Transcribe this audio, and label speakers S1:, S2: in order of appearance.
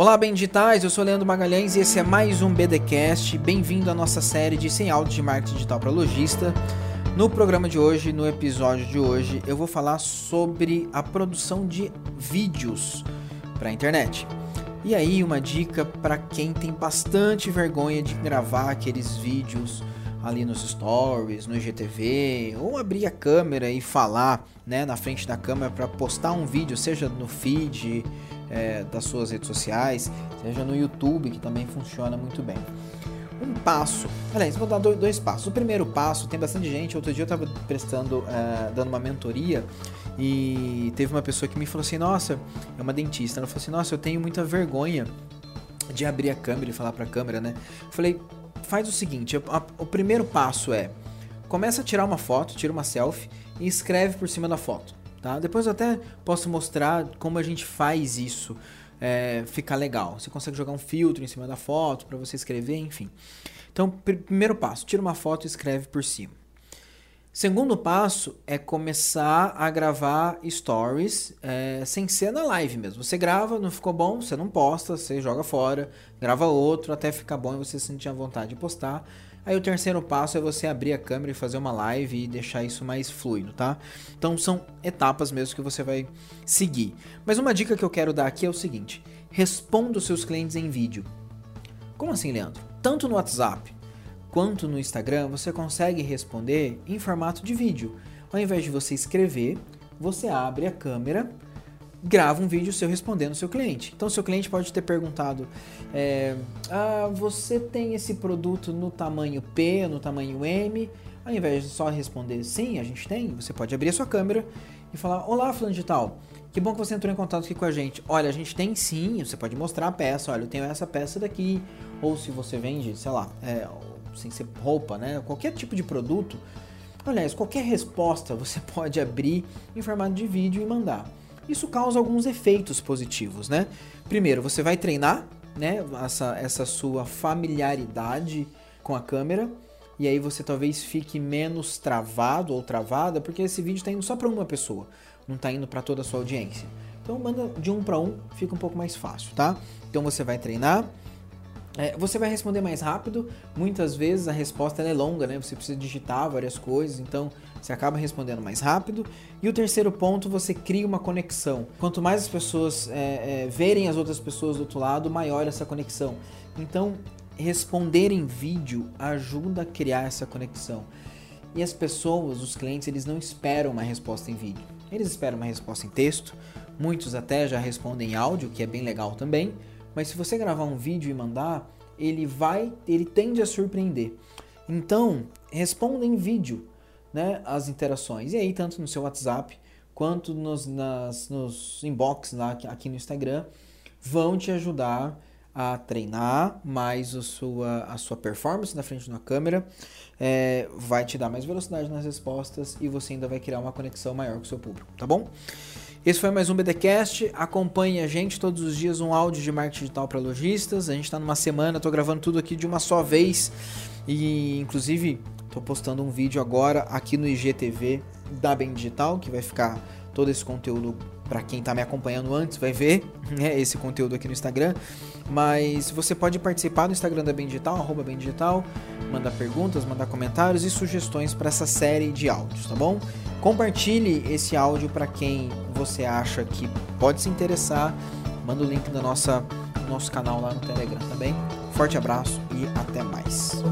S1: Olá, bem digitais, eu sou Leandro Magalhães e esse é mais um BDcast. Bem-vindo à nossa série de 100 áudios de marketing digital para lojista. No programa de hoje, no episódio de hoje, eu vou falar sobre a produção de vídeos para a internet. E aí, uma dica para quem tem bastante vergonha de gravar aqueles vídeos ali nos stories, no IGTV, ou abrir a câmera e falar né, na frente da câmera para postar um vídeo, seja no feed é, das suas redes sociais, seja no YouTube, que também funciona muito bem. Um passo, aliás, vou dar dois, passos. O primeiro passo, tem bastante gente. Outro dia eu estava prestando, é, dando uma mentoria e teve uma pessoa que me falou assim: Nossa, é uma dentista. Ela falou assim: Nossa, eu tenho muita vergonha de abrir a câmera e falar para a câmera, né? Eu falei: Faz o seguinte: a, a, o primeiro passo é começa a tirar uma foto, tira uma selfie e escreve por cima da foto. Tá? Depois eu até posso mostrar como a gente faz isso é, ficar legal. Você consegue jogar um filtro em cima da foto para você escrever, enfim. Então, pr primeiro passo, tira uma foto e escreve por cima. Segundo passo é começar a gravar stories é, sem ser na live mesmo. Você grava, não ficou bom, você não posta, você joga fora, grava outro até ficar bom e você sentir a vontade de postar. Aí o terceiro passo é você abrir a câmera e fazer uma live e deixar isso mais fluido, tá? Então são etapas mesmo que você vai seguir. Mas uma dica que eu quero dar aqui é o seguinte: responda os seus clientes em vídeo. Como assim, Leandro? Tanto no WhatsApp quanto no Instagram, você consegue responder em formato de vídeo. Ao invés de você escrever, você abre a câmera grava um vídeo seu respondendo seu cliente. Então, seu cliente pode ter perguntado: é, ah, você tem esse produto no tamanho P, no tamanho M? Ao invés de só responder sim, a gente tem, você pode abrir a sua câmera e falar: Olá, fulano tal. Que bom que você entrou em contato aqui com a gente. Olha, a gente tem sim, você pode mostrar a peça. Olha, eu tenho essa peça daqui. Ou se você vende, sei lá, é, sem ser roupa, né? Qualquer tipo de produto. Aliás, qualquer resposta você pode abrir em formato de vídeo e mandar isso causa alguns efeitos positivos, né? Primeiro, você vai treinar, né, essa, essa sua familiaridade com a câmera, e aí você talvez fique menos travado ou travada, porque esse vídeo está indo só para uma pessoa, não está indo para toda a sua audiência. Então manda de um para um, fica um pouco mais fácil, tá? Então você vai treinar, é, você vai responder mais rápido, muitas vezes a resposta é longa, né? Você precisa digitar várias coisas, então você acaba respondendo mais rápido. E o terceiro ponto, você cria uma conexão. Quanto mais as pessoas é, é, verem as outras pessoas do outro lado, maior essa conexão. Então, responder em vídeo ajuda a criar essa conexão. E as pessoas, os clientes, eles não esperam uma resposta em vídeo. Eles esperam uma resposta em texto. Muitos até já respondem em áudio, que é bem legal também. Mas se você gravar um vídeo e mandar, ele vai, ele tende a surpreender. Então, responda em vídeo, né, as interações. E aí, tanto no seu WhatsApp quanto nos, nas, nos inbox lá aqui no Instagram, vão te ajudar a treinar mais a sua, a sua performance na frente de uma câmera, é, vai te dar mais velocidade nas respostas e você ainda vai criar uma conexão maior com o seu público, tá bom? Esse foi mais um BDcast. Acompanhe a gente todos os dias um áudio de marketing digital para lojistas. A gente está numa semana, estou gravando tudo aqui de uma só vez e inclusive estou postando um vídeo agora aqui no IGTV da Bem Digital que vai ficar todo esse conteúdo para quem está me acompanhando antes vai ver né, esse conteúdo aqui no Instagram. Mas você pode participar do Instagram da Bem Digital, arroba Bem Digital, mandar perguntas, mandar comentários e sugestões para essa série de áudios, tá bom? Compartilhe esse áudio para quem você acha que pode se interessar. Manda o link do nossa, nosso canal lá no Telegram também. Forte abraço e até mais.